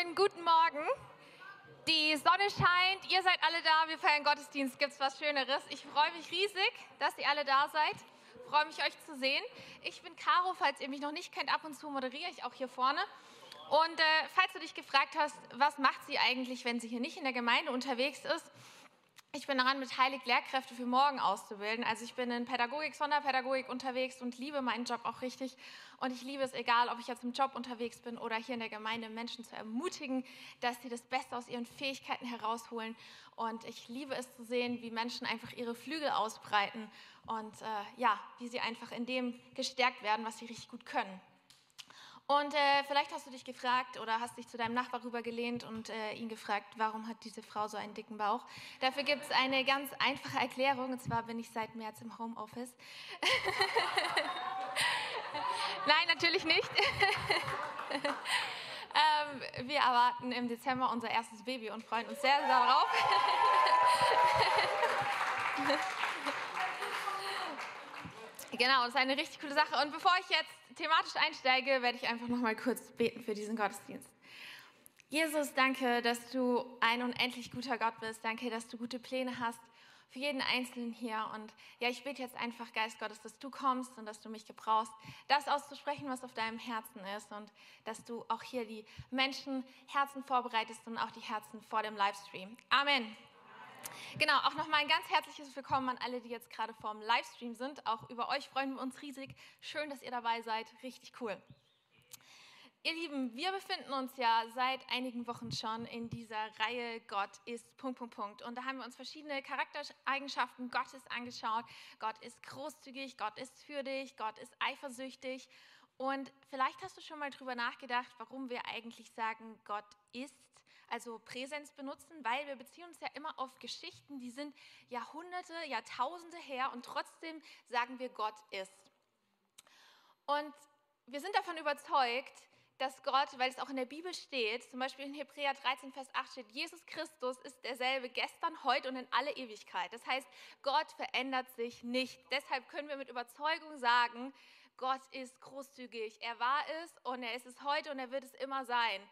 Schönen guten Morgen. Die Sonne scheint, ihr seid alle da, wir feiern Gottesdienst. Gibt es was Schöneres? Ich freue mich riesig, dass ihr alle da seid. Freue mich, euch zu sehen. Ich bin Caro, falls ihr mich noch nicht kennt, ab und zu moderiere ich auch hier vorne. Und äh, falls du dich gefragt hast, was macht sie eigentlich, wenn sie hier nicht in der Gemeinde unterwegs ist, ich bin daran beteiligt, Lehrkräfte für morgen auszubilden. Also ich bin in Pädagogik, Sonderpädagogik unterwegs und liebe meinen Job auch richtig. Und ich liebe es, egal ob ich jetzt im Job unterwegs bin oder hier in der Gemeinde, Menschen zu ermutigen, dass sie das Beste aus ihren Fähigkeiten herausholen. Und ich liebe es zu sehen, wie Menschen einfach ihre Flügel ausbreiten und äh, ja, wie sie einfach in dem gestärkt werden, was sie richtig gut können. Und äh, vielleicht hast du dich gefragt oder hast dich zu deinem Nachbar rübergelehnt und äh, ihn gefragt, warum hat diese Frau so einen dicken Bauch? Dafür gibt es eine ganz einfache Erklärung, und zwar bin ich seit März im Homeoffice. Nein, natürlich nicht. ähm, wir erwarten im Dezember unser erstes Baby und freuen uns sehr, sehr darauf. Genau, das ist eine richtig coole Sache. Und bevor ich jetzt thematisch einsteige, werde ich einfach noch mal kurz beten für diesen Gottesdienst. Jesus, danke, dass du ein unendlich guter Gott bist. Danke, dass du gute Pläne hast für jeden Einzelnen hier. Und ja, ich bete jetzt einfach, Geist Gottes, dass du kommst und dass du mich gebrauchst, das auszusprechen, was auf deinem Herzen ist und dass du auch hier die Menschen Herzen vorbereitest und auch die Herzen vor dem Livestream. Amen. Genau, auch nochmal ein ganz herzliches Willkommen an alle, die jetzt gerade vorm Livestream sind. Auch über euch freuen wir uns riesig. Schön, dass ihr dabei seid. Richtig cool. Ihr Lieben, wir befinden uns ja seit einigen Wochen schon in dieser Reihe Gott ist Punkt, Punkt, Punkt. Und da haben wir uns verschiedene Charaktereigenschaften Gottes angeschaut. Gott ist großzügig, Gott ist für dich, Gott ist eifersüchtig. Und vielleicht hast du schon mal drüber nachgedacht, warum wir eigentlich sagen, Gott ist also Präsenz benutzen, weil wir beziehen uns ja immer auf Geschichten, die sind Jahrhunderte, Jahrtausende her und trotzdem sagen wir, Gott ist. Und wir sind davon überzeugt, dass Gott, weil es auch in der Bibel steht, zum Beispiel in Hebräer 13, Vers 8 steht, Jesus Christus ist derselbe gestern, heute und in alle Ewigkeit. Das heißt, Gott verändert sich nicht. Deshalb können wir mit Überzeugung sagen, Gott ist großzügig. Er war es und er ist es heute und er wird es immer sein.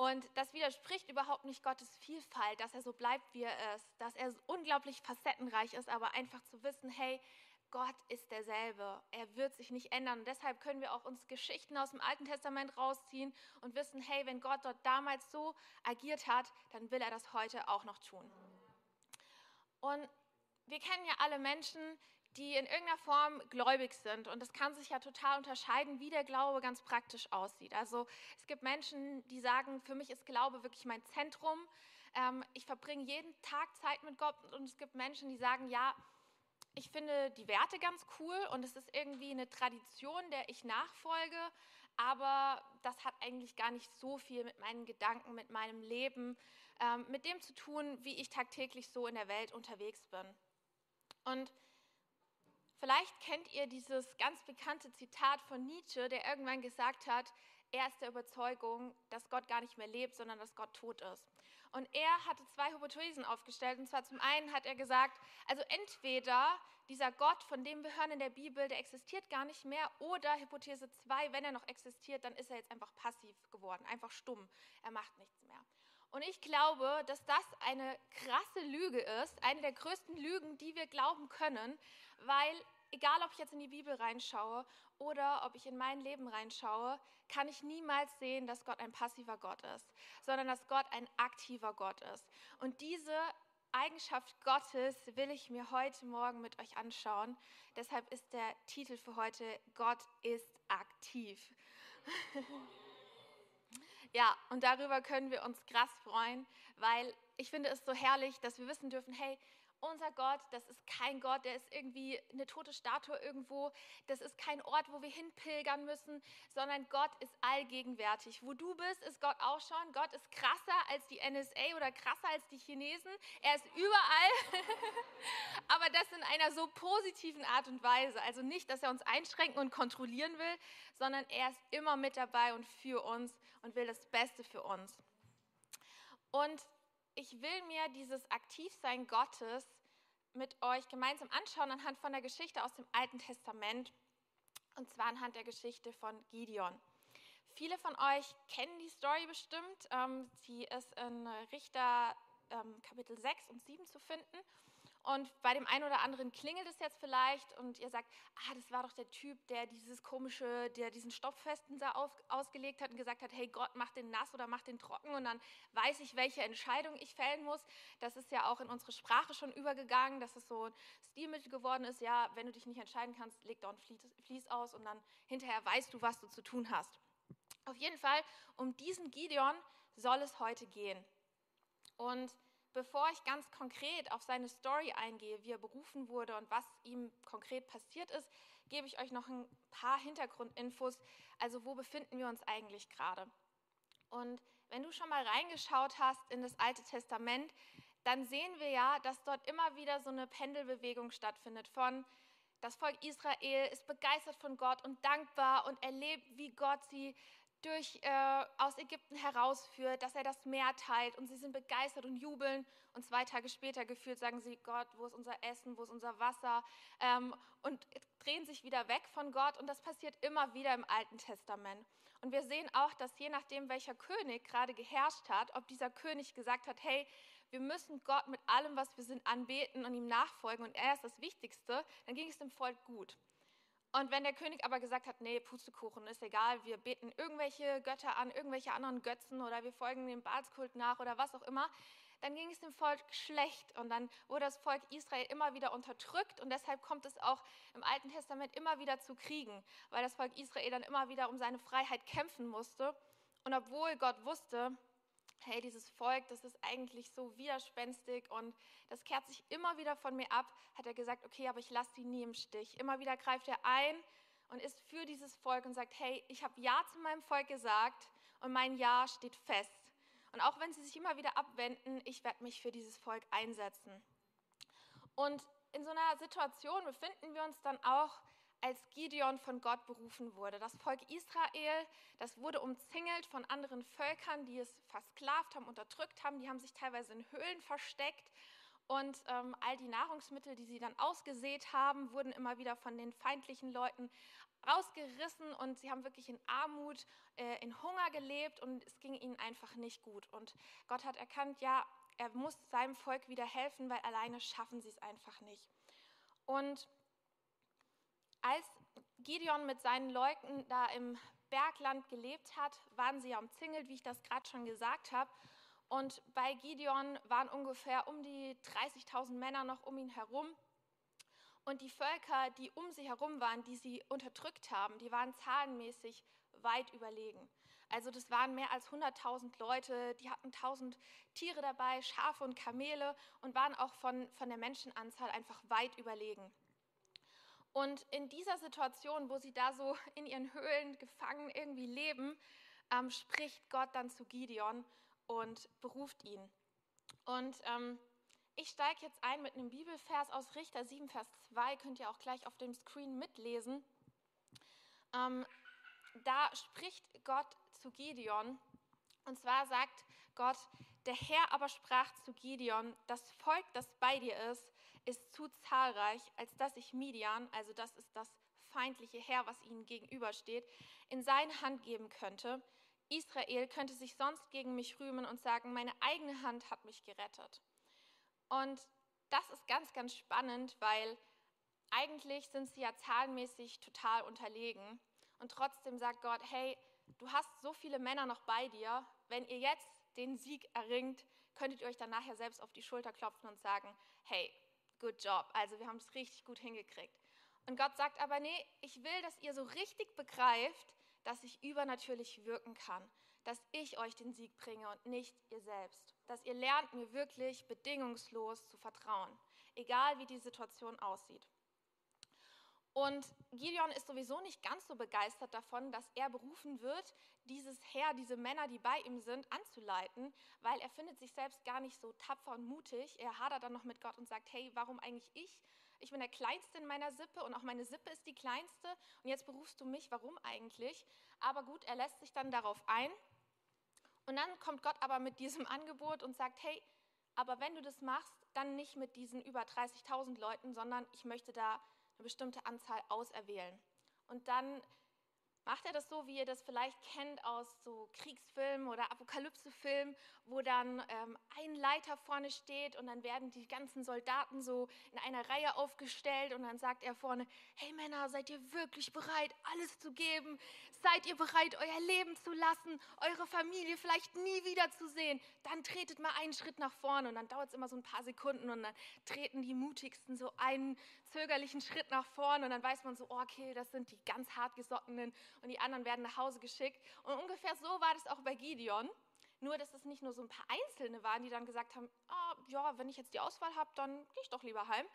Und das widerspricht überhaupt nicht Gottes Vielfalt, dass er so bleibt, wie er ist, dass er unglaublich facettenreich ist, aber einfach zu wissen, hey, Gott ist derselbe. Er wird sich nicht ändern. Und deshalb können wir auch uns Geschichten aus dem Alten Testament rausziehen und wissen, hey, wenn Gott dort damals so agiert hat, dann will er das heute auch noch tun. Und wir kennen ja alle Menschen, die in irgendeiner Form gläubig sind. Und das kann sich ja total unterscheiden, wie der Glaube ganz praktisch aussieht. Also es gibt Menschen, die sagen, für mich ist Glaube wirklich mein Zentrum. Ähm, ich verbringe jeden Tag Zeit mit Gott. Und es gibt Menschen, die sagen, ja, ich finde die Werte ganz cool und es ist irgendwie eine Tradition, der ich nachfolge, aber das hat eigentlich gar nicht so viel mit meinen Gedanken, mit meinem Leben, ähm, mit dem zu tun, wie ich tagtäglich so in der Welt unterwegs bin. Und Vielleicht kennt ihr dieses ganz bekannte Zitat von Nietzsche, der irgendwann gesagt hat, er ist der Überzeugung, dass Gott gar nicht mehr lebt, sondern dass Gott tot ist. Und er hatte zwei Hypothesen aufgestellt. Und zwar zum einen hat er gesagt, also entweder dieser Gott, von dem wir hören in der Bibel, der existiert gar nicht mehr, oder Hypothese 2, wenn er noch existiert, dann ist er jetzt einfach passiv geworden, einfach stumm. Er macht nichts mehr. Und ich glaube, dass das eine krasse Lüge ist, eine der größten Lügen, die wir glauben können, weil egal ob ich jetzt in die Bibel reinschaue oder ob ich in mein Leben reinschaue, kann ich niemals sehen, dass Gott ein passiver Gott ist, sondern dass Gott ein aktiver Gott ist. Und diese Eigenschaft Gottes will ich mir heute Morgen mit euch anschauen. Deshalb ist der Titel für heute Gott ist aktiv. Ja, und darüber können wir uns krass freuen, weil ich finde es so herrlich, dass wir wissen dürfen, hey, unser Gott, das ist kein Gott, der ist irgendwie eine tote Statue irgendwo. Das ist kein Ort, wo wir hinpilgern müssen, sondern Gott ist allgegenwärtig. Wo du bist, ist Gott auch schon. Gott ist krasser als die NSA oder krasser als die Chinesen. Er ist überall, aber das in einer so positiven Art und Weise. Also nicht, dass er uns einschränken und kontrollieren will, sondern er ist immer mit dabei und für uns und will das Beste für uns. Und ich will mir dieses Aktivsein Gottes mit euch gemeinsam anschauen anhand von der Geschichte aus dem Alten Testament und zwar anhand der Geschichte von Gideon. Viele von euch kennen die Story bestimmt. Ähm, sie ist in Richter ähm, Kapitel 6 und 7 zu finden. Und bei dem einen oder anderen klingelt es jetzt vielleicht und ihr sagt, ah, das war doch der Typ, der dieses komische, der diesen auf, ausgelegt hat und gesagt hat, hey Gott, mach den nass oder mach den trocken und dann weiß ich, welche Entscheidung ich fällen muss. Das ist ja auch in unsere Sprache schon übergegangen, dass es so ein Stilmittel geworden ist, ja, wenn du dich nicht entscheiden kannst, leg doch ein Fließ aus und dann hinterher weißt du, was du zu tun hast. Auf jeden Fall, um diesen Gideon soll es heute gehen. Und bevor ich ganz konkret auf seine Story eingehe, wie er berufen wurde und was ihm konkret passiert ist, gebe ich euch noch ein paar Hintergrundinfos. Also wo befinden wir uns eigentlich gerade? Und wenn du schon mal reingeschaut hast in das Alte Testament, dann sehen wir ja, dass dort immer wieder so eine Pendelbewegung stattfindet von das Volk Israel ist begeistert von Gott und dankbar und erlebt, wie Gott sie durch, äh, aus Ägypten herausführt, dass er das Meer teilt und sie sind begeistert und jubeln und zwei Tage später gefühlt sagen sie, Gott, wo ist unser Essen, wo ist unser Wasser ähm, und drehen sich wieder weg von Gott und das passiert immer wieder im Alten Testament. Und wir sehen auch, dass je nachdem, welcher König gerade geherrscht hat, ob dieser König gesagt hat, hey, wir müssen Gott mit allem, was wir sind, anbeten und ihm nachfolgen und er ist das Wichtigste, dann ging es dem Volk gut. Und wenn der König aber gesagt hat, nee, Pustekuchen, ist egal, wir beten irgendwelche Götter an, irgendwelche anderen Götzen oder wir folgen dem Balskult nach oder was auch immer, dann ging es dem Volk schlecht und dann wurde das Volk Israel immer wieder unterdrückt und deshalb kommt es auch im Alten Testament immer wieder zu Kriegen, weil das Volk Israel dann immer wieder um seine Freiheit kämpfen musste. Und obwohl Gott wusste, hey, dieses Volk, das ist eigentlich so widerspenstig und das kehrt sich immer wieder von mir ab, hat er gesagt, okay, aber ich lasse sie nie im Stich. Immer wieder greift er ein und ist für dieses Volk und sagt, hey, ich habe Ja zu meinem Volk gesagt und mein Ja steht fest. Und auch wenn sie sich immer wieder abwenden, ich werde mich für dieses Volk einsetzen. Und in so einer Situation befinden wir uns dann auch als Gideon von Gott berufen wurde. Das Volk Israel, das wurde umzingelt von anderen Völkern, die es versklavt haben, unterdrückt haben. Die haben sich teilweise in Höhlen versteckt. Und ähm, all die Nahrungsmittel, die sie dann ausgesät haben, wurden immer wieder von den feindlichen Leuten rausgerissen und sie haben wirklich in Armut, äh, in Hunger gelebt und es ging ihnen einfach nicht gut. Und Gott hat erkannt, ja, er muss seinem Volk wieder helfen, weil alleine schaffen sie es einfach nicht. Und als Gideon mit seinen Leuten da im Bergland gelebt hat, waren sie ja umzingelt, wie ich das gerade schon gesagt habe. Und bei Gideon waren ungefähr um die 30.000 Männer noch um ihn herum. Und die Völker, die um sie herum waren, die sie unterdrückt haben, die waren zahlenmäßig weit überlegen. Also das waren mehr als 100.000 Leute, die hatten 1.000 Tiere dabei, Schafe und Kamele und waren auch von, von der Menschenanzahl einfach weit überlegen. Und in dieser Situation, wo sie da so in ihren Höhlen gefangen irgendwie leben, ähm, spricht Gott dann zu Gideon und beruft ihn. Und ähm, ich steige jetzt ein mit einem Bibelvers aus Richter 7, Vers 2, könnt ihr auch gleich auf dem Screen mitlesen. Ähm, da spricht Gott zu Gideon und zwar sagt Gott, der Herr aber sprach zu Gideon, das Volk, das bei dir ist, ist zu zahlreich, als dass ich Midian, also das ist das feindliche Herr, was ihnen gegenübersteht, in seine Hand geben könnte. Israel könnte sich sonst gegen mich rühmen und sagen, meine eigene Hand hat mich gerettet. Und das ist ganz, ganz spannend, weil eigentlich sind sie ja zahlenmäßig total unterlegen. Und trotzdem sagt Gott, hey, du hast so viele Männer noch bei dir, wenn ihr jetzt den Sieg erringt, könntet ihr euch dann nachher selbst auf die Schulter klopfen und sagen, hey, good job, also wir haben es richtig gut hingekriegt. Und Gott sagt aber, nee, ich will, dass ihr so richtig begreift, dass ich übernatürlich wirken kann, dass ich euch den Sieg bringe und nicht ihr selbst, dass ihr lernt, mir wirklich bedingungslos zu vertrauen, egal wie die Situation aussieht. Und Gideon ist sowieso nicht ganz so begeistert davon, dass er berufen wird, dieses Heer, diese Männer, die bei ihm sind, anzuleiten, weil er findet sich selbst gar nicht so tapfer und mutig. Er hadert dann noch mit Gott und sagt, hey, warum eigentlich ich? Ich bin der Kleinste in meiner Sippe und auch meine Sippe ist die Kleinste und jetzt berufst du mich, warum eigentlich? Aber gut, er lässt sich dann darauf ein und dann kommt Gott aber mit diesem Angebot und sagt, hey, aber wenn du das machst, dann nicht mit diesen über 30.000 Leuten, sondern ich möchte da eine bestimmte Anzahl auserwählen. Und dann macht er das so, wie ihr das vielleicht kennt aus so Kriegsfilmen oder Apokalypsefilmen, wo dann ähm, ein Leiter vorne steht und dann werden die ganzen Soldaten so in einer Reihe aufgestellt und dann sagt er vorne, hey Männer, seid ihr wirklich bereit, alles zu geben? Seid ihr bereit, euer Leben zu lassen, eure Familie vielleicht nie wieder zu sehen? Dann tretet mal einen Schritt nach vorne und dann dauert es immer so ein paar Sekunden und dann treten die mutigsten so einen zögerlichen Schritt nach vorne und dann weiß man so, oh, okay, das sind die ganz hartgesottenen und die anderen werden nach Hause geschickt. Und ungefähr so war das auch bei Gideon. Nur, dass es nicht nur so ein paar Einzelne waren, die dann gesagt haben, oh, ja, wenn ich jetzt die Auswahl habe, dann gehe ich doch lieber heim.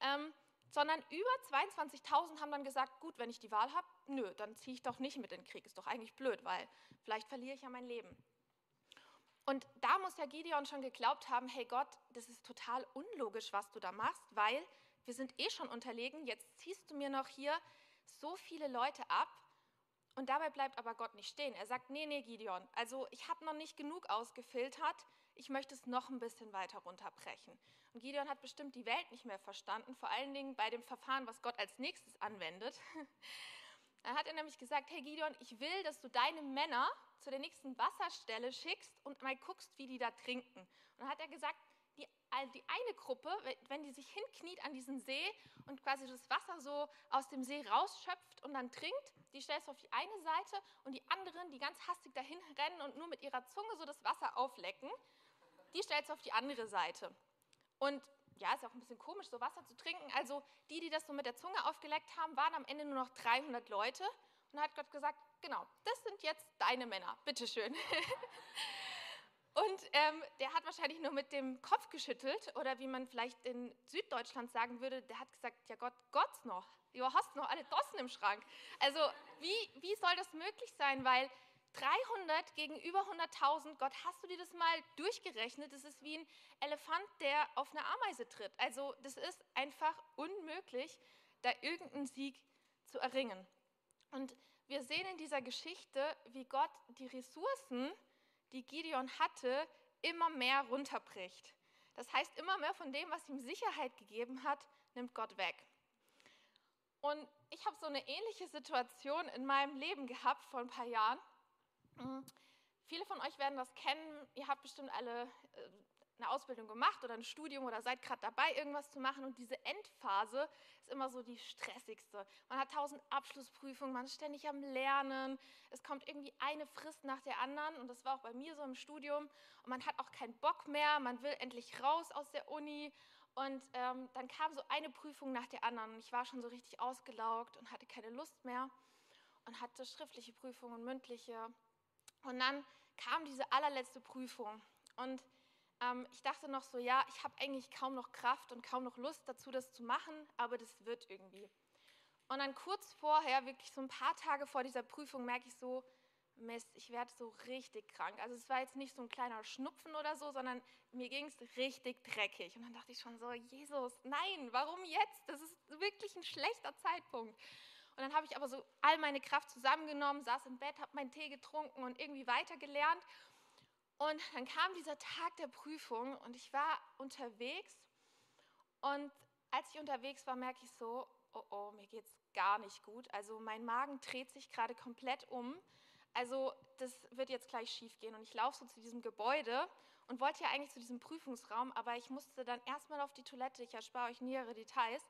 Ähm, sondern über 22.000 haben dann gesagt, gut, wenn ich die Wahl habe, nö, dann ziehe ich doch nicht mit in den Krieg. Ist doch eigentlich blöd, weil vielleicht verliere ich ja mein Leben. Und da muss ja Gideon schon geglaubt haben, hey Gott, das ist total unlogisch, was du da machst, weil wir sind eh schon unterlegen, jetzt ziehst du mir noch hier so viele Leute ab. Und dabei bleibt aber Gott nicht stehen. Er sagt, nee, nee, Gideon, also ich habe noch nicht genug ausgefiltert, ich möchte es noch ein bisschen weiter runterbrechen. Und Gideon hat bestimmt die Welt nicht mehr verstanden, vor allen Dingen bei dem Verfahren, was Gott als nächstes anwendet. Da hat er nämlich gesagt, hey Gideon, ich will, dass du deine Männer zu der nächsten Wasserstelle schickst und mal guckst, wie die da trinken. Und dann hat er gesagt, die, die eine Gruppe, wenn die sich hinkniet an diesen See und quasi das Wasser so aus dem See rausschöpft und dann trinkt, die stellst du auf die eine Seite und die anderen, die ganz hastig dahin rennen und nur mit ihrer Zunge so das Wasser auflecken, die stellst du auf die andere Seite. Und ja, ist auch ein bisschen komisch, so Wasser zu trinken. Also die, die das so mit der Zunge aufgeleckt haben, waren am Ende nur noch 300 Leute. Und da hat Gott gesagt, genau, das sind jetzt deine Männer, bitteschön. Und ähm, der hat wahrscheinlich nur mit dem Kopf geschüttelt oder wie man vielleicht in Süddeutschland sagen würde, der hat gesagt, ja Gott, Gott noch, du hast noch alle Dossen im Schrank. Also wie, wie soll das möglich sein? Weil 300 gegenüber 100.000, Gott, hast du dir das mal durchgerechnet? Das ist wie ein Elefant, der auf eine Ameise tritt. Also das ist einfach unmöglich, da irgendeinen Sieg zu erringen. Und wir sehen in dieser Geschichte, wie Gott die Ressourcen, die Gideon hatte, immer mehr runterbricht. Das heißt, immer mehr von dem, was ihm Sicherheit gegeben hat, nimmt Gott weg. Und ich habe so eine ähnliche Situation in meinem Leben gehabt vor ein paar Jahren. Hm, viele von euch werden das kennen. Ihr habt bestimmt alle äh, eine Ausbildung gemacht oder ein Studium oder seid gerade dabei, irgendwas zu machen. Und diese Endphase ist immer so die stressigste. Man hat tausend Abschlussprüfungen, man ist ständig am Lernen. Es kommt irgendwie eine Frist nach der anderen. Und das war auch bei mir so im Studium. Und man hat auch keinen Bock mehr. Man will endlich raus aus der Uni. Und ähm, dann kam so eine Prüfung nach der anderen. Und ich war schon so richtig ausgelaugt und hatte keine Lust mehr. Und hatte schriftliche Prüfungen und mündliche. Und dann kam diese allerletzte Prüfung. Und ähm, ich dachte noch so, ja, ich habe eigentlich kaum noch Kraft und kaum noch Lust dazu, das zu machen, aber das wird irgendwie. Und dann kurz vorher, wirklich so ein paar Tage vor dieser Prüfung, merke ich so, Mist, ich werde so richtig krank. Also es war jetzt nicht so ein kleiner Schnupfen oder so, sondern mir ging es richtig dreckig. Und dann dachte ich schon so, Jesus, nein, warum jetzt? Das ist wirklich ein schlechter Zeitpunkt. Und dann habe ich aber so all meine Kraft zusammengenommen, saß im Bett, habe meinen Tee getrunken und irgendwie weitergelernt. Und dann kam dieser Tag der Prüfung und ich war unterwegs. Und als ich unterwegs war, merke ich so, oh oh, mir geht es gar nicht gut. Also mein Magen dreht sich gerade komplett um. Also das wird jetzt gleich schief gehen. Und ich laufe so zu diesem Gebäude und wollte ja eigentlich zu diesem Prüfungsraum, aber ich musste dann erstmal auf die Toilette. Ich erspare euch nähere Details.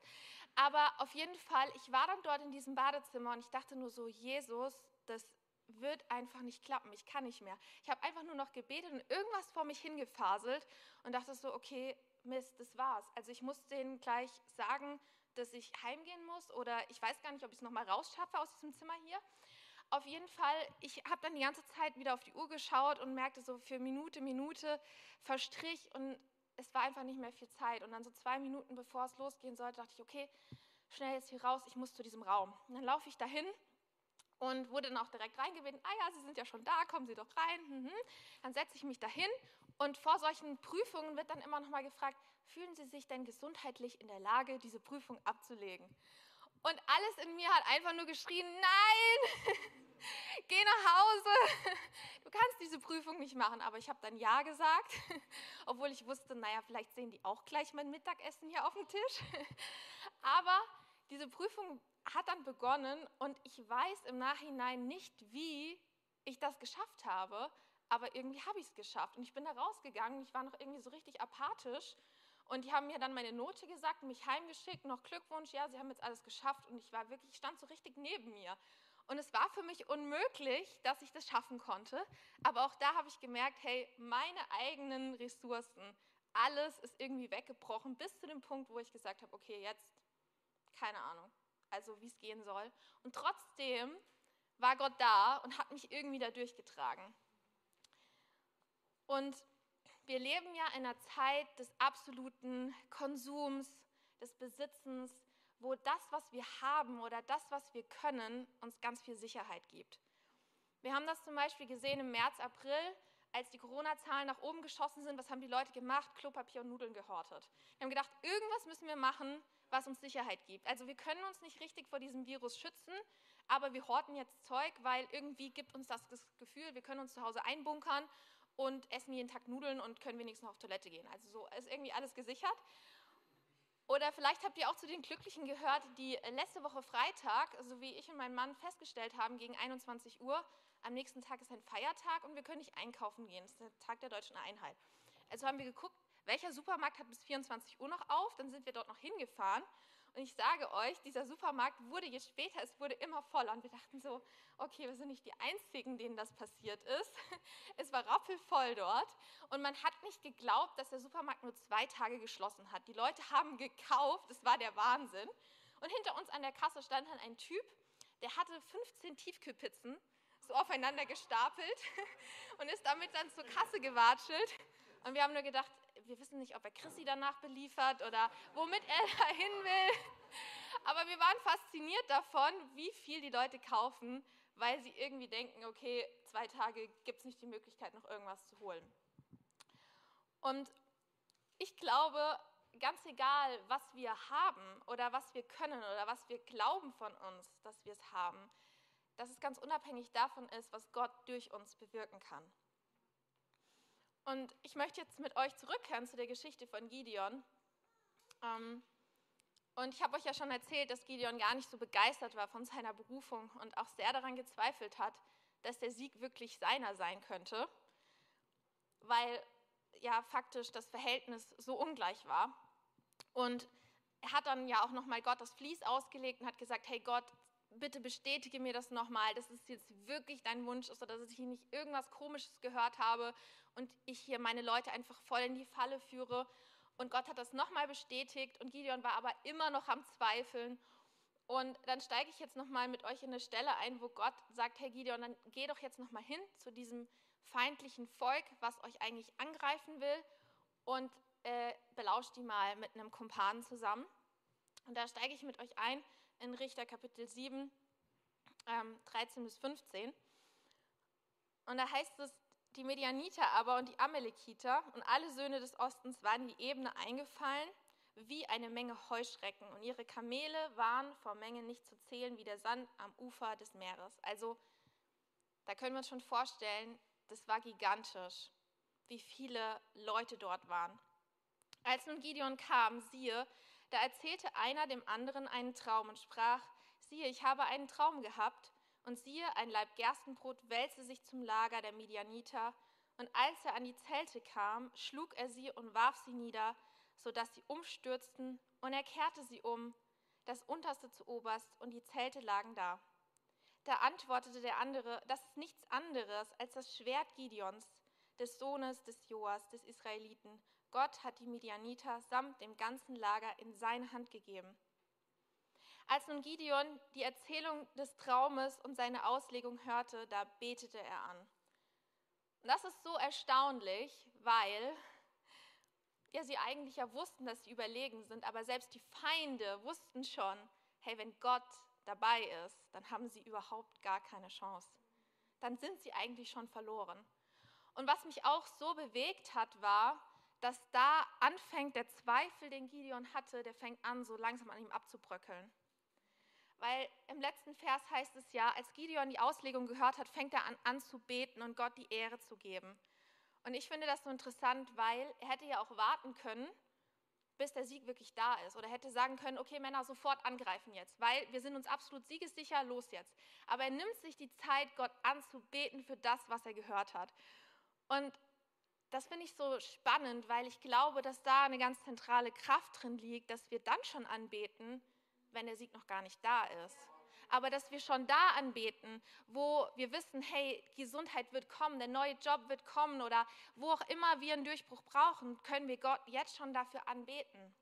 Aber auf jeden Fall, ich war dann dort in diesem Badezimmer und ich dachte nur so, Jesus, das wird einfach nicht klappen, ich kann nicht mehr. Ich habe einfach nur noch gebetet und irgendwas vor mich hingefaselt und dachte so, okay, Mist, das war's. Also ich musste denen gleich sagen, dass ich heimgehen muss oder ich weiß gar nicht, ob ich es nochmal rausschaffe aus diesem Zimmer hier. Auf jeden Fall, ich habe dann die ganze Zeit wieder auf die Uhr geschaut und merkte so für Minute, Minute verstrich und es war einfach nicht mehr viel Zeit. Und dann so zwei Minuten bevor es losgehen sollte, dachte ich, okay, schnell jetzt hier raus, ich muss zu diesem Raum. Und dann laufe ich dahin und wurde dann auch direkt reingebeten, ah ja, Sie sind ja schon da, kommen Sie doch rein. Mhm. Dann setze ich mich dahin und vor solchen Prüfungen wird dann immer noch mal gefragt, fühlen Sie sich denn gesundheitlich in der Lage, diese Prüfung abzulegen? Und alles in mir hat einfach nur geschrien, nein, geh nach Hause, du kannst diese Prüfung nicht machen. Aber ich habe dann Ja gesagt, obwohl ich wusste, naja, vielleicht sehen die auch gleich mein Mittagessen hier auf dem Tisch. Aber diese Prüfung hat dann begonnen und ich weiß im Nachhinein nicht, wie ich das geschafft habe, aber irgendwie habe ich es geschafft. Und ich bin da rausgegangen, ich war noch irgendwie so richtig apathisch und die haben mir dann meine Note gesagt, mich heimgeschickt, noch Glückwunsch, ja, sie haben jetzt alles geschafft und ich war wirklich, ich stand so richtig neben mir. Und es war für mich unmöglich, dass ich das schaffen konnte. Aber auch da habe ich gemerkt, hey, meine eigenen Ressourcen, alles ist irgendwie weggebrochen, bis zu dem Punkt, wo ich gesagt habe, okay, jetzt keine Ahnung, also wie es gehen soll. Und trotzdem war Gott da und hat mich irgendwie da durchgetragen. Und wir leben ja in einer Zeit des absoluten Konsums, des Besitzens, wo das, was wir haben oder das, was wir können, uns ganz viel Sicherheit gibt. Wir haben das zum Beispiel gesehen im März, April, als die Corona-Zahlen nach oben geschossen sind. Was haben die Leute gemacht? Klopapier und Nudeln gehortet. Wir haben gedacht, irgendwas müssen wir machen, was uns Sicherheit gibt. Also wir können uns nicht richtig vor diesem Virus schützen, aber wir horten jetzt Zeug, weil irgendwie gibt uns das Gefühl, wir können uns zu Hause einbunkern und essen jeden Tag Nudeln und können wenigstens noch auf Toilette gehen. Also so ist irgendwie alles gesichert. Oder vielleicht habt ihr auch zu den Glücklichen gehört, die letzte Woche Freitag, so wie ich und mein Mann festgestellt haben, gegen 21 Uhr, am nächsten Tag ist ein Feiertag und wir können nicht einkaufen gehen. Das ist der Tag der deutschen Einheit. Also haben wir geguckt, welcher Supermarkt hat bis 24 Uhr noch auf, dann sind wir dort noch hingefahren und ich sage euch, dieser Supermarkt wurde, je später es wurde, immer voller. Und wir dachten so, okay, wir sind nicht die Einzigen, denen das passiert ist. Es war rappelvoll dort. Und man hat nicht geglaubt, dass der Supermarkt nur zwei Tage geschlossen hat. Die Leute haben gekauft, das war der Wahnsinn. Und hinter uns an der Kasse stand dann ein Typ, der hatte 15 Tiefkühlpizzen so aufeinander gestapelt und ist damit dann zur Kasse gewatschelt. Und wir haben nur gedacht, wir wissen nicht, ob er Chrissy danach beliefert oder womit er dahin will. Aber wir waren fasziniert davon, wie viel die Leute kaufen, weil sie irgendwie denken, okay, zwei Tage gibt es nicht die Möglichkeit, noch irgendwas zu holen. Und ich glaube, ganz egal, was wir haben oder was wir können oder was wir glauben von uns, dass wir es haben, dass es ganz unabhängig davon ist, was Gott durch uns bewirken kann. Und ich möchte jetzt mit euch zurückkehren zu der Geschichte von Gideon. Ähm, und ich habe euch ja schon erzählt, dass Gideon gar nicht so begeistert war von seiner Berufung und auch sehr daran gezweifelt hat, dass der Sieg wirklich seiner sein könnte, weil ja faktisch das Verhältnis so ungleich war. Und er hat dann ja auch nochmal Gott das Vlies ausgelegt und hat gesagt, hey Gott, bitte bestätige mir das nochmal, dass es jetzt wirklich dein Wunsch ist oder dass ich nicht irgendwas Komisches gehört habe und ich hier meine Leute einfach voll in die Falle führe. Und Gott hat das nochmal bestätigt und Gideon war aber immer noch am Zweifeln. Und dann steige ich jetzt nochmal mit euch in eine Stelle ein, wo Gott sagt, hey Gideon, dann geh doch jetzt nochmal hin zu diesem feindlichen Volk, was euch eigentlich angreifen will und äh, belauscht die mal mit einem Kumpanen zusammen. Und da steige ich mit euch ein in Richter Kapitel 7, ähm, 13 bis 15. Und da heißt es, die Medianiter aber und die Amalekiter und alle Söhne des Ostens waren in die Ebene eingefallen wie eine Menge Heuschrecken und ihre Kamele waren vor Menge nicht zu zählen wie der Sand am Ufer des Meeres. Also da können wir uns schon vorstellen, das war gigantisch, wie viele Leute dort waren. Als nun Gideon kam, siehe, da erzählte einer dem anderen einen Traum und sprach, siehe, ich habe einen Traum gehabt, und siehe, ein Laib Gerstenbrot wälzte sich zum Lager der Midianiter, und als er an die Zelte kam, schlug er sie und warf sie nieder, so dass sie umstürzten, und er kehrte sie um, das unterste zu oberst, und die Zelte lagen da. Da antwortete der andere, das ist nichts anderes als das Schwert Gideons, des Sohnes des Joas, des Israeliten, Gott hat die Midianiter samt dem ganzen Lager in seine Hand gegeben. Als nun Gideon die Erzählung des Traumes und seine Auslegung hörte, da betete er an. Und das ist so erstaunlich, weil ja, sie eigentlich ja wussten, dass sie überlegen sind, aber selbst die Feinde wussten schon, hey, wenn Gott dabei ist, dann haben sie überhaupt gar keine Chance. Dann sind sie eigentlich schon verloren. Und was mich auch so bewegt hat, war, dass da anfängt der Zweifel, den Gideon hatte, der fängt an, so langsam an ihm abzubröckeln. Weil im letzten Vers heißt es ja, als Gideon die Auslegung gehört hat, fängt er an, an zu beten und Gott die Ehre zu geben. Und ich finde das so interessant, weil er hätte ja auch warten können, bis der Sieg wirklich da ist. Oder hätte sagen können, okay Männer, sofort angreifen jetzt, weil wir sind uns absolut siegessicher, los jetzt. Aber er nimmt sich die Zeit, Gott anzubeten für das, was er gehört hat. Und das finde ich so spannend, weil ich glaube, dass da eine ganz zentrale Kraft drin liegt, dass wir dann schon anbeten, wenn der Sieg noch gar nicht da ist. Aber dass wir schon da anbeten, wo wir wissen, hey, Gesundheit wird kommen, der neue Job wird kommen oder wo auch immer wir einen Durchbruch brauchen, können wir Gott jetzt schon dafür anbeten.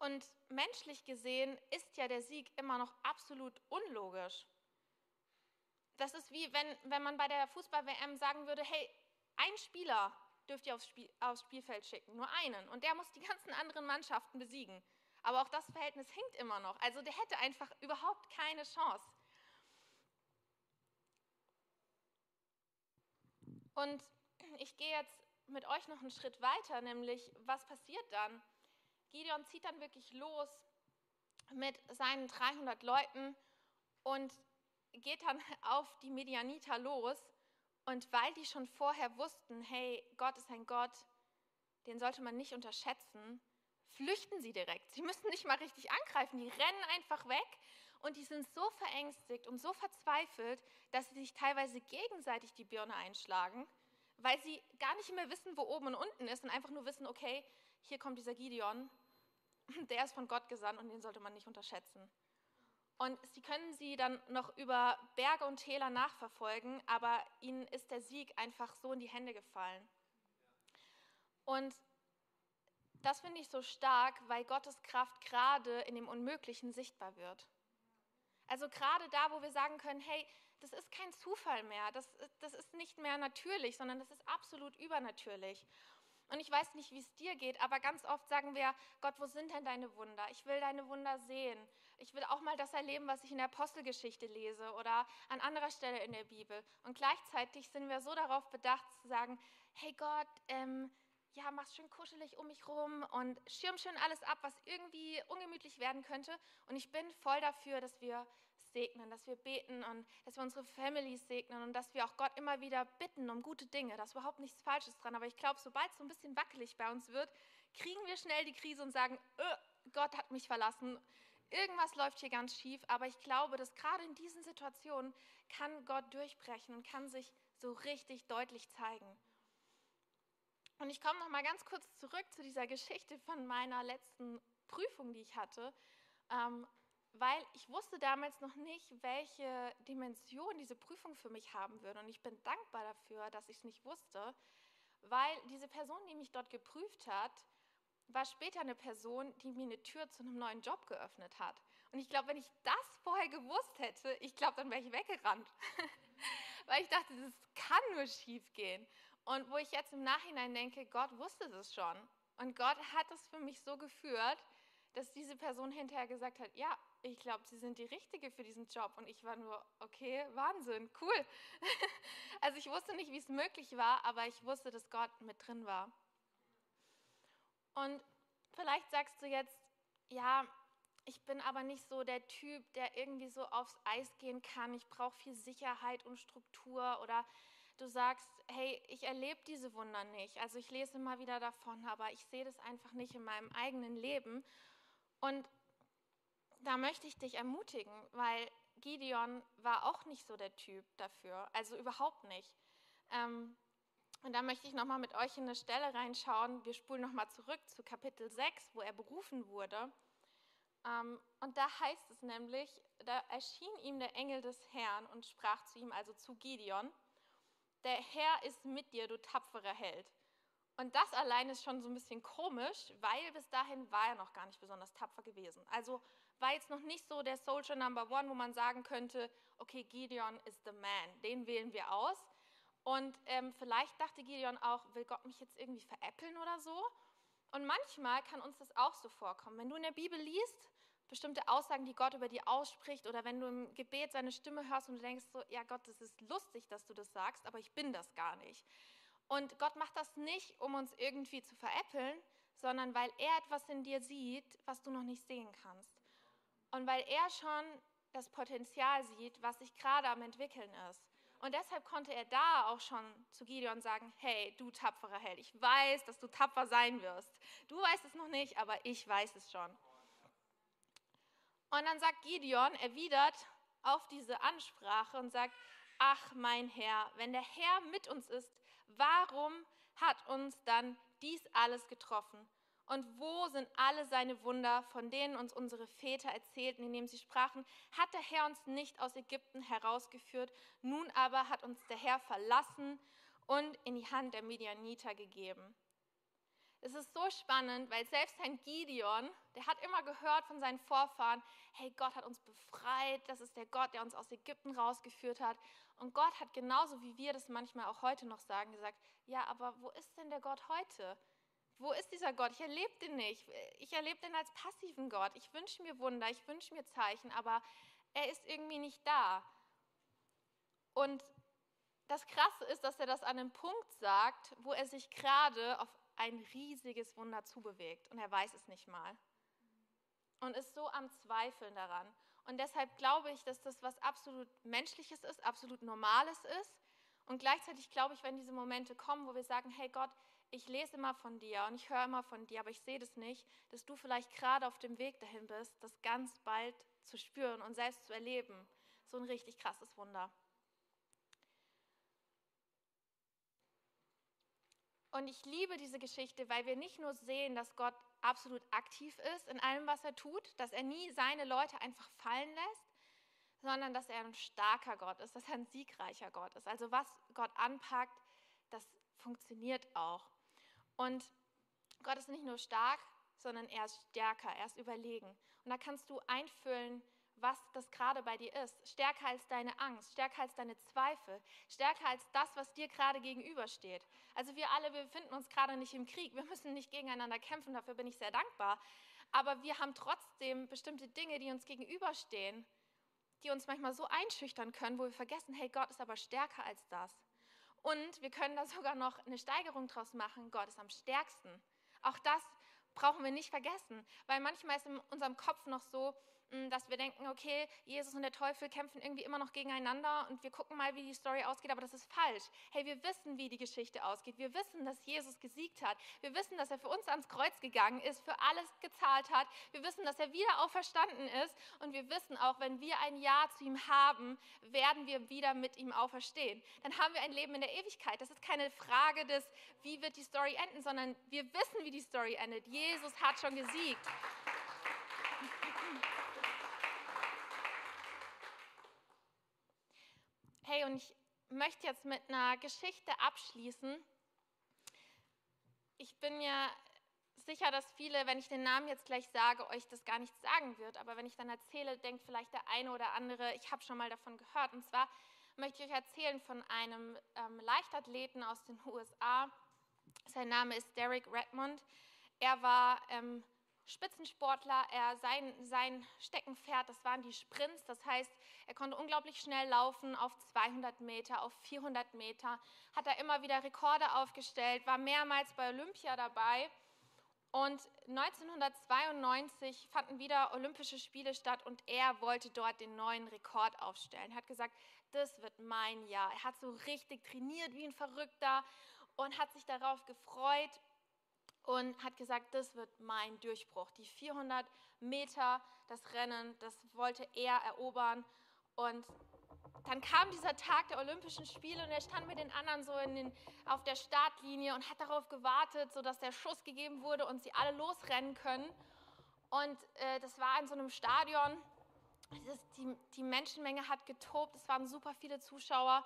Und menschlich gesehen ist ja der Sieg immer noch absolut unlogisch. Das ist wie wenn, wenn man bei der Fußball-WM sagen würde, hey, ein Spieler dürft ihr aufs, Spiel, aufs Spielfeld schicken, nur einen. Und der muss die ganzen anderen Mannschaften besiegen. Aber auch das Verhältnis hinkt immer noch. Also der hätte einfach überhaupt keine Chance. Und ich gehe jetzt mit euch noch einen Schritt weiter, nämlich was passiert dann? Gideon zieht dann wirklich los mit seinen 300 Leuten und geht dann auf die Medianiter los. Und weil die schon vorher wussten, hey, Gott ist ein Gott, den sollte man nicht unterschätzen, flüchten sie direkt. Sie müssen nicht mal richtig angreifen, die rennen einfach weg und die sind so verängstigt und so verzweifelt, dass sie sich teilweise gegenseitig die Birne einschlagen, weil sie gar nicht mehr wissen, wo oben und unten ist und einfach nur wissen, okay, hier kommt dieser Gideon, der ist von Gott gesandt und den sollte man nicht unterschätzen. Und sie können sie dann noch über Berge und Täler nachverfolgen, aber ihnen ist der Sieg einfach so in die Hände gefallen. Und das finde ich so stark, weil Gottes Kraft gerade in dem Unmöglichen sichtbar wird. Also gerade da, wo wir sagen können, hey, das ist kein Zufall mehr, das, das ist nicht mehr natürlich, sondern das ist absolut übernatürlich. Und ich weiß nicht, wie es dir geht, aber ganz oft sagen wir, Gott, wo sind denn deine Wunder? Ich will deine Wunder sehen. Ich will auch mal das erleben, was ich in der Apostelgeschichte lese oder an anderer Stelle in der Bibel. Und gleichzeitig sind wir so darauf bedacht zu sagen, hey Gott, ähm, ja, mach schön kuschelig um mich rum und schirm schön alles ab, was irgendwie ungemütlich werden könnte. Und ich bin voll dafür, dass wir segnen, dass wir beten und dass wir unsere Families segnen und dass wir auch Gott immer wieder bitten um gute Dinge. Da ist überhaupt nichts Falsches dran. Aber ich glaube, sobald es so ein bisschen wackelig bei uns wird, kriegen wir schnell die Krise und sagen, öh, Gott hat mich verlassen. Irgendwas läuft hier ganz schief. Aber ich glaube, dass gerade in diesen Situationen kann Gott durchbrechen und kann sich so richtig deutlich zeigen. Und ich komme noch mal ganz kurz zurück zu dieser Geschichte von meiner letzten Prüfung, die ich hatte. Ähm, weil ich wusste damals noch nicht, welche Dimension diese Prüfung für mich haben würde. Und ich bin dankbar dafür, dass ich es nicht wusste, weil diese Person, die mich dort geprüft hat, war später eine Person, die mir eine Tür zu einem neuen Job geöffnet hat. Und ich glaube, wenn ich das vorher gewusst hätte, ich glaube, dann wäre ich weggerannt. weil ich dachte, das kann nur schief gehen. Und wo ich jetzt im Nachhinein denke, Gott wusste das schon. Und Gott hat es für mich so geführt, dass diese Person hinterher gesagt hat, ja, ich glaube, Sie sind die Richtige für diesen Job. Und ich war nur, okay, Wahnsinn, cool. also ich wusste nicht, wie es möglich war, aber ich wusste, dass Gott mit drin war. Und vielleicht sagst du jetzt, ja, ich bin aber nicht so der Typ, der irgendwie so aufs Eis gehen kann. Ich brauche viel Sicherheit und Struktur. Oder du sagst, hey, ich erlebe diese Wunder nicht. Also ich lese immer wieder davon, aber ich sehe das einfach nicht in meinem eigenen Leben. Und da möchte ich dich ermutigen, weil Gideon war auch nicht so der Typ dafür, also überhaupt nicht. Ähm, und da möchte ich nochmal mit euch in eine Stelle reinschauen. Wir spulen nochmal zurück zu Kapitel 6, wo er berufen wurde. Ähm, und da heißt es nämlich, da erschien ihm der Engel des Herrn und sprach zu ihm, also zu Gideon, der Herr ist mit dir, du tapferer Held. Und das allein ist schon so ein bisschen komisch, weil bis dahin war er noch gar nicht besonders tapfer gewesen. Also war jetzt noch nicht so der Soldier Number One, wo man sagen könnte, okay, Gideon is the man, den wählen wir aus. Und ähm, vielleicht dachte Gideon auch, will Gott mich jetzt irgendwie veräppeln oder so? Und manchmal kann uns das auch so vorkommen. Wenn du in der Bibel liest, bestimmte Aussagen, die Gott über dir ausspricht, oder wenn du im Gebet seine Stimme hörst und du denkst so, ja Gott, das ist lustig, dass du das sagst, aber ich bin das gar nicht. Und Gott macht das nicht, um uns irgendwie zu veräppeln, sondern weil er etwas in dir sieht, was du noch nicht sehen kannst. Und weil er schon das Potenzial sieht, was sich gerade am entwickeln ist. Und deshalb konnte er da auch schon zu Gideon sagen, hey, du tapferer Held, ich weiß, dass du tapfer sein wirst. Du weißt es noch nicht, aber ich weiß es schon. Und dann sagt Gideon, erwidert auf diese Ansprache und sagt, ach mein Herr, wenn der Herr mit uns ist, warum hat uns dann dies alles getroffen? Und wo sind alle seine Wunder, von denen uns unsere Väter erzählten, indem sie sprachen, hat der Herr uns nicht aus Ägypten herausgeführt, nun aber hat uns der Herr verlassen und in die Hand der Midianiter gegeben. Es ist so spannend, weil selbst ein Gideon, der hat immer gehört von seinen Vorfahren, hey, Gott hat uns befreit, das ist der Gott, der uns aus Ägypten rausgeführt hat. Und Gott hat genauso wie wir das manchmal auch heute noch sagen, gesagt, ja, aber wo ist denn der Gott heute? Wo ist dieser Gott? Ich erlebe den nicht. Ich erlebe den als passiven Gott. Ich wünsche mir Wunder, ich wünsche mir Zeichen, aber er ist irgendwie nicht da. Und das Krasse ist, dass er das an einem Punkt sagt, wo er sich gerade auf ein riesiges Wunder zubewegt und er weiß es nicht mal. Und ist so am Zweifeln daran. Und deshalb glaube ich, dass das was absolut Menschliches ist, absolut Normales ist. Und gleichzeitig glaube ich, wenn diese Momente kommen, wo wir sagen, hey Gott, ich lese immer von dir und ich höre immer von dir, aber ich sehe das nicht, dass du vielleicht gerade auf dem Weg dahin bist, das ganz bald zu spüren und selbst zu erleben. So ein richtig krasses Wunder. Und ich liebe diese Geschichte, weil wir nicht nur sehen, dass Gott absolut aktiv ist in allem, was er tut, dass er nie seine Leute einfach fallen lässt, sondern dass er ein starker Gott ist, dass er ein siegreicher Gott ist. Also was Gott anpackt, das funktioniert auch. Und Gott ist nicht nur stark, sondern er ist stärker, er ist überlegen. Und da kannst du einfüllen, was das gerade bei dir ist. Stärker als deine Angst, stärker als deine Zweifel, stärker als das, was dir gerade gegenübersteht. Also wir alle, wir befinden uns gerade nicht im Krieg, wir müssen nicht gegeneinander kämpfen, dafür bin ich sehr dankbar. Aber wir haben trotzdem bestimmte Dinge, die uns gegenüberstehen, die uns manchmal so einschüchtern können, wo wir vergessen, hey, Gott ist aber stärker als das. Und wir können da sogar noch eine Steigerung draus machen, Gott ist am stärksten. Auch das brauchen wir nicht vergessen, weil manchmal ist in unserem Kopf noch so, dass wir denken, okay, Jesus und der Teufel kämpfen irgendwie immer noch gegeneinander und wir gucken mal, wie die Story ausgeht, aber das ist falsch. Hey, wir wissen, wie die Geschichte ausgeht. Wir wissen, dass Jesus gesiegt hat. Wir wissen, dass er für uns ans Kreuz gegangen ist, für alles gezahlt hat. Wir wissen, dass er wieder auferstanden ist und wir wissen auch, wenn wir ein Ja zu ihm haben, werden wir wieder mit ihm auferstehen. Dann haben wir ein Leben in der Ewigkeit. Das ist keine Frage des, wie wird die Story enden, sondern wir wissen, wie die Story endet. Jesus hat schon gesiegt. Hey, und ich möchte jetzt mit einer Geschichte abschließen. Ich bin mir sicher, dass viele, wenn ich den Namen jetzt gleich sage, euch das gar nicht sagen wird. Aber wenn ich dann erzähle, denkt vielleicht der eine oder andere, ich habe schon mal davon gehört. Und zwar möchte ich euch erzählen von einem ähm, Leichtathleten aus den USA. Sein Name ist Derek Redmond. Er war ähm, Spitzensportler. Er, sein, sein Steckenpferd, das waren die Sprints. Das heißt, er konnte unglaublich schnell laufen auf 200 Meter, auf 400 Meter. Hat er immer wieder Rekorde aufgestellt, war mehrmals bei Olympia dabei. Und 1992 fanden wieder Olympische Spiele statt und er wollte dort den neuen Rekord aufstellen. Er hat gesagt, das wird mein Jahr. Er hat so richtig trainiert wie ein Verrückter und hat sich darauf gefreut und hat gesagt, das wird mein Durchbruch. Die 400 Meter, das Rennen, das wollte er erobern. Und dann kam dieser Tag der Olympischen Spiele und er stand mit den anderen so den, auf der Startlinie und hat darauf gewartet, sodass der Schuss gegeben wurde und sie alle losrennen können. Und äh, das war in so einem Stadion. Ist, die, die Menschenmenge hat getobt, es waren super viele Zuschauer.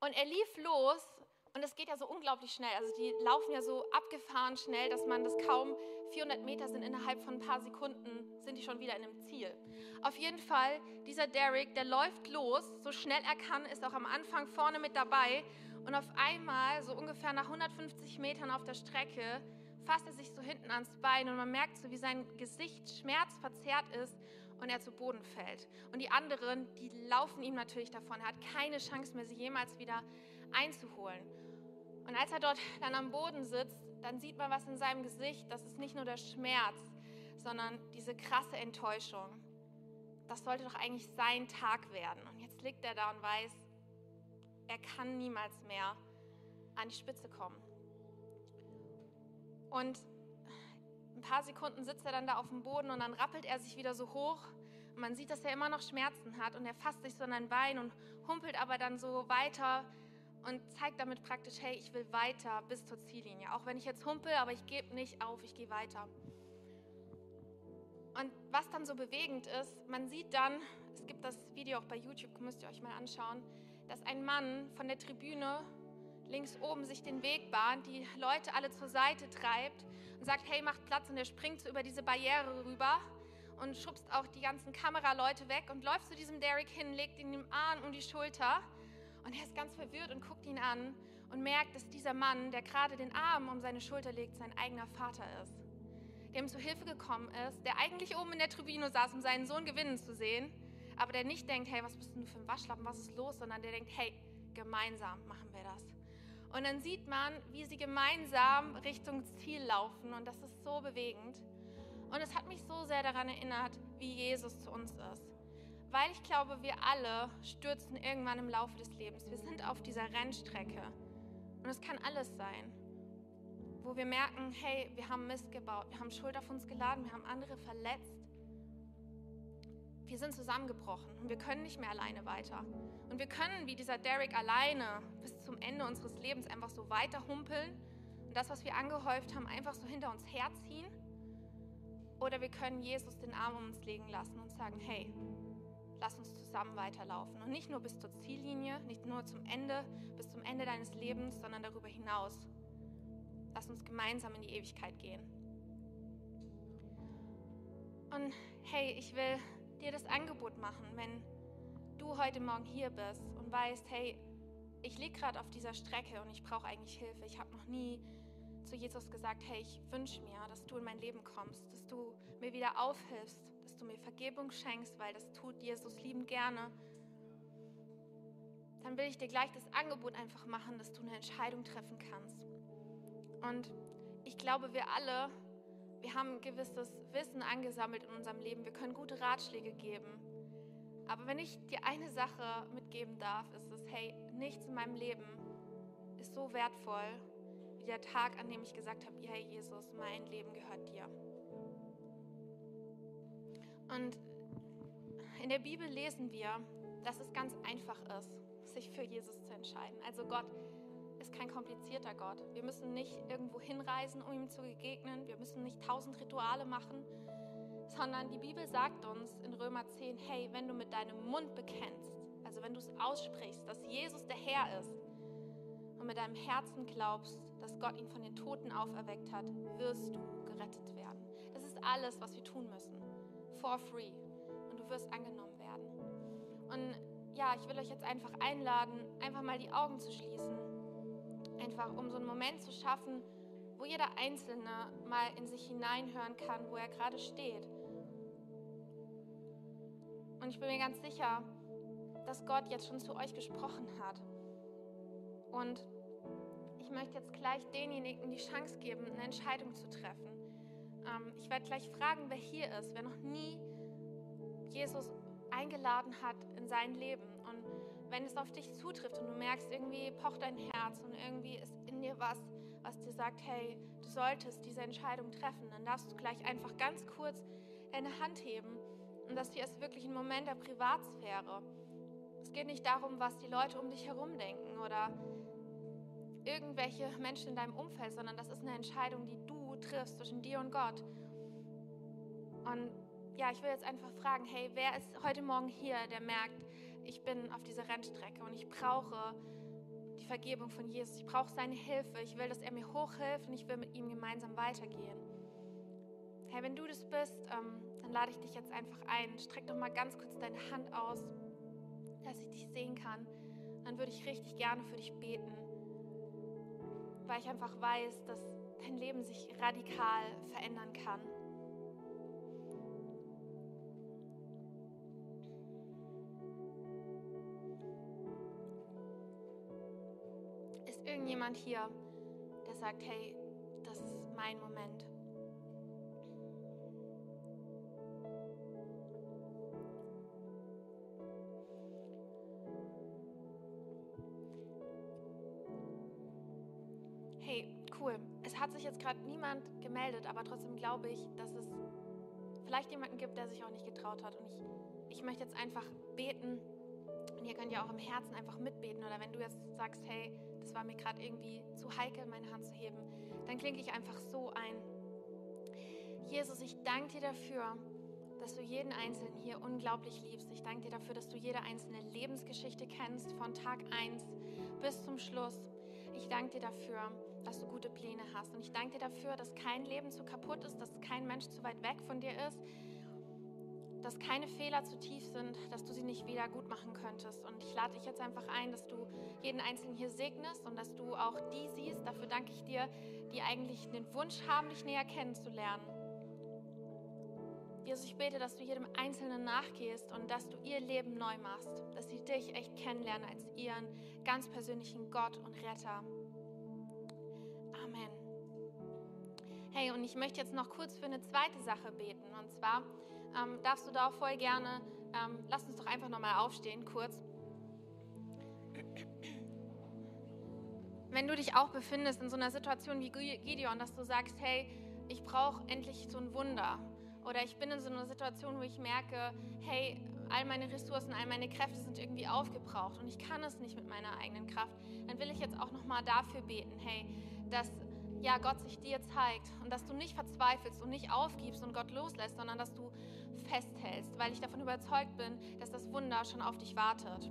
Und er lief los und es geht ja so unglaublich schnell. Also die laufen ja so abgefahren schnell, dass man das kaum 400 Meter sind. Innerhalb von ein paar Sekunden sind die schon wieder in einem Ziel. Auf jeden Fall, dieser Derek, der läuft los, so schnell er kann, ist auch am Anfang vorne mit dabei. Und auf einmal, so ungefähr nach 150 Metern auf der Strecke, fasst er sich so hinten ans Bein und man merkt so, wie sein Gesicht schmerzverzerrt ist und er zu Boden fällt. Und die anderen, die laufen ihm natürlich davon. Er hat keine Chance mehr, sie jemals wieder einzuholen. Und als er dort dann am Boden sitzt, dann sieht man was in seinem Gesicht. Das ist nicht nur der Schmerz, sondern diese krasse Enttäuschung. Das sollte doch eigentlich sein Tag werden. Und jetzt liegt er da und weiß, er kann niemals mehr an die Spitze kommen. Und ein paar Sekunden sitzt er dann da auf dem Boden und dann rappelt er sich wieder so hoch. Und man sieht, dass er immer noch Schmerzen hat und er fasst sich so an ein Bein und humpelt aber dann so weiter und zeigt damit praktisch, hey, ich will weiter bis zur Ziellinie. Auch wenn ich jetzt humpel, aber ich gebe nicht auf, ich gehe weiter. Und was dann so bewegend ist, man sieht dann, es gibt das Video auch bei YouTube, müsst ihr euch mal anschauen, dass ein Mann von der Tribüne links oben sich den Weg bahnt, die Leute alle zur Seite treibt und sagt, hey, macht Platz und er springt so über diese Barriere rüber und schubst auch die ganzen Kameraleute weg und läuft zu diesem Derek hin, legt ihn im Arm um die Schulter und er ist ganz verwirrt und guckt ihn an und merkt, dass dieser Mann, der gerade den Arm um seine Schulter legt, sein eigener Vater ist, der ihm zu Hilfe gekommen ist, der eigentlich oben in der Tribüne saß, um seinen Sohn gewinnen zu sehen, aber der nicht denkt, hey, was bist du für ein Waschlappen, was ist los, sondern der denkt, hey, gemeinsam machen wir das. Und dann sieht man, wie sie gemeinsam Richtung Ziel laufen und das ist so bewegend. Und es hat mich so sehr daran erinnert, wie Jesus zu uns ist. Weil ich glaube, wir alle stürzen irgendwann im Laufe des Lebens. Wir sind auf dieser Rennstrecke. Und es kann alles sein. Wo wir merken, hey, wir haben Mist gebaut, wir haben Schuld auf uns geladen, wir haben andere verletzt. Wir sind zusammengebrochen und wir können nicht mehr alleine weiter. Und wir können wie dieser Derek alleine bis zum Ende unseres Lebens einfach so weiter humpeln und das, was wir angehäuft haben, einfach so hinter uns herziehen. Oder wir können Jesus den Arm um uns legen lassen und sagen, hey, lass uns zusammen weiterlaufen. Und nicht nur bis zur Ziellinie, nicht nur zum Ende, bis zum Ende deines Lebens, sondern darüber hinaus. Lass uns gemeinsam in die Ewigkeit gehen. Und hey, ich will dir das Angebot machen, wenn du heute Morgen hier bist und weißt, hey, ich liege gerade auf dieser Strecke und ich brauche eigentlich Hilfe. Ich habe noch nie zu Jesus gesagt, hey, ich wünsche mir, dass du in mein Leben kommst, dass du mir wieder aufhilfst, du mir Vergebung schenkst, weil das tut Jesus liebend gerne. Dann will ich dir gleich das Angebot einfach machen, dass du eine Entscheidung treffen kannst. Und ich glaube, wir alle, wir haben ein gewisses Wissen angesammelt in unserem Leben. Wir können gute Ratschläge geben. Aber wenn ich dir eine Sache mitgeben darf, ist es, hey, nichts in meinem Leben ist so wertvoll wie der Tag, an dem ich gesagt habe, hey Jesus, mein Leben gehört dir. Und in der Bibel lesen wir, dass es ganz einfach ist, sich für Jesus zu entscheiden. Also Gott ist kein komplizierter Gott. Wir müssen nicht irgendwo hinreisen, um ihm zu begegnen. Wir müssen nicht tausend Rituale machen, sondern die Bibel sagt uns in Römer 10, hey, wenn du mit deinem Mund bekennst, also wenn du es aussprichst, dass Jesus der Herr ist und mit deinem Herzen glaubst, dass Gott ihn von den Toten auferweckt hat, wirst du gerettet werden. Das ist alles, was wir tun müssen. For free. Und du wirst angenommen werden. Und ja, ich will euch jetzt einfach einladen, einfach mal die Augen zu schließen. Einfach um so einen Moment zu schaffen, wo jeder Einzelne mal in sich hineinhören kann, wo er gerade steht. Und ich bin mir ganz sicher, dass Gott jetzt schon zu euch gesprochen hat. Und ich möchte jetzt gleich denjenigen die Chance geben, eine Entscheidung zu treffen. Ähm, ich werde gleich fragen, wer hier ist, wer noch nie Jesus eingeladen hat in sein Leben. Und wenn es auf dich zutrifft und du merkst, irgendwie pocht dein Herz und irgendwie ist in dir was, was dir sagt, hey, du solltest diese Entscheidung treffen, dann darfst du gleich einfach ganz kurz deine Hand heben und das hier ist wirklich ein Moment der Privatsphäre. Es geht nicht darum, was die Leute um dich herum denken oder irgendwelche Menschen in deinem Umfeld, sondern das ist eine Entscheidung, die du triffst zwischen dir und Gott. Und ja, ich will jetzt einfach fragen, hey, wer ist heute Morgen hier, der merkt, ich bin auf dieser Rennstrecke und ich brauche die Vergebung von Jesus. Ich brauche seine Hilfe. Ich will, dass er mir hochhilft und ich will mit ihm gemeinsam weitergehen. Hey, wenn du das bist, ähm, dann lade ich dich jetzt einfach ein. Streck doch mal ganz kurz deine Hand aus, dass ich dich sehen kann. Dann würde ich richtig gerne für dich beten, weil ich einfach weiß, dass dein Leben sich radikal verändern kann. Ist irgendjemand hier, der sagt, hey, das ist mein Moment? Sich jetzt gerade niemand gemeldet, aber trotzdem glaube ich, dass es vielleicht jemanden gibt, der sich auch nicht getraut hat. Und ich, ich möchte jetzt einfach beten. Und ihr könnt ja auch im Herzen einfach mitbeten. Oder wenn du jetzt sagst, hey, das war mir gerade irgendwie zu heikel, meine Hand zu heben, dann klinge ich einfach so ein. Jesus, ich danke dir dafür, dass du jeden Einzelnen hier unglaublich liebst. Ich danke dir dafür, dass du jede einzelne Lebensgeschichte kennst, von Tag 1 bis zum Schluss. Ich danke dir dafür, dass du gute Pläne hast. Und ich danke dir dafür, dass kein Leben zu kaputt ist, dass kein Mensch zu weit weg von dir ist, dass keine Fehler zu tief sind, dass du sie nicht wieder gut machen könntest. Und ich lade dich jetzt einfach ein, dass du jeden Einzelnen hier segnest und dass du auch die siehst. Dafür danke ich dir, die eigentlich den Wunsch haben, dich näher kennenzulernen. Jesus, ich bete, dass du jedem Einzelnen nachgehst und dass du ihr Leben neu machst, dass sie dich echt kennenlernen als ihren ganz persönlichen Gott und Retter. Amen. Hey, und ich möchte jetzt noch kurz für eine zweite Sache beten. Und zwar ähm, darfst du da auch voll gerne, ähm, lass uns doch einfach nochmal aufstehen, kurz. Wenn du dich auch befindest in so einer Situation wie Gideon, dass du sagst, hey, ich brauche endlich so ein Wunder. Oder ich bin in so einer Situation, wo ich merke, hey, all meine Ressourcen, all meine Kräfte sind irgendwie aufgebraucht und ich kann es nicht mit meiner eigenen Kraft. Dann will ich jetzt auch nochmal dafür beten, hey, dass ja, Gott sich dir zeigt und dass du nicht verzweifelst und nicht aufgibst und Gott loslässt, sondern dass du festhältst, weil ich davon überzeugt bin, dass das Wunder schon auf dich wartet.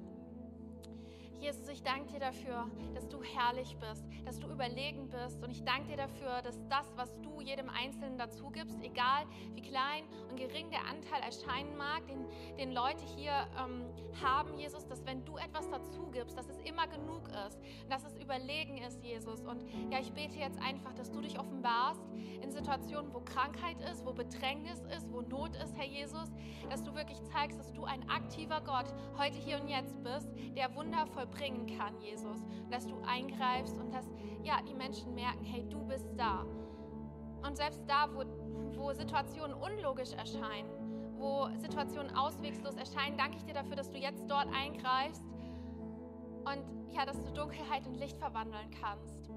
Jesus, ich danke dir dafür, dass du herrlich bist, dass du überlegen bist. Und ich danke dir dafür, dass das, was du jedem Einzelnen dazu gibst, egal wie klein und gering der Anteil erscheinen mag, den, den Leute hier ähm, haben, Jesus, dass wenn du etwas dazu gibst, dass es immer genug ist, dass es überlegen ist, Jesus. Und ja, ich bete jetzt einfach, dass du dich offenbarst in Situationen, wo Krankheit ist, wo Bedrängnis ist, wo Not ist, Herr Jesus, dass du wirklich zeigst, dass du ein aktiver Gott heute hier und jetzt bist, der wundervoll vollbringen kann, Jesus. Dass du eingreifst und dass ja, die Menschen merken, hey, du bist da. Und selbst da, wo, wo Situationen unlogisch erscheinen, wo Situationen auswegslos erscheinen, danke ich dir dafür, dass du jetzt dort eingreifst und ja, dass du Dunkelheit in Licht verwandeln kannst.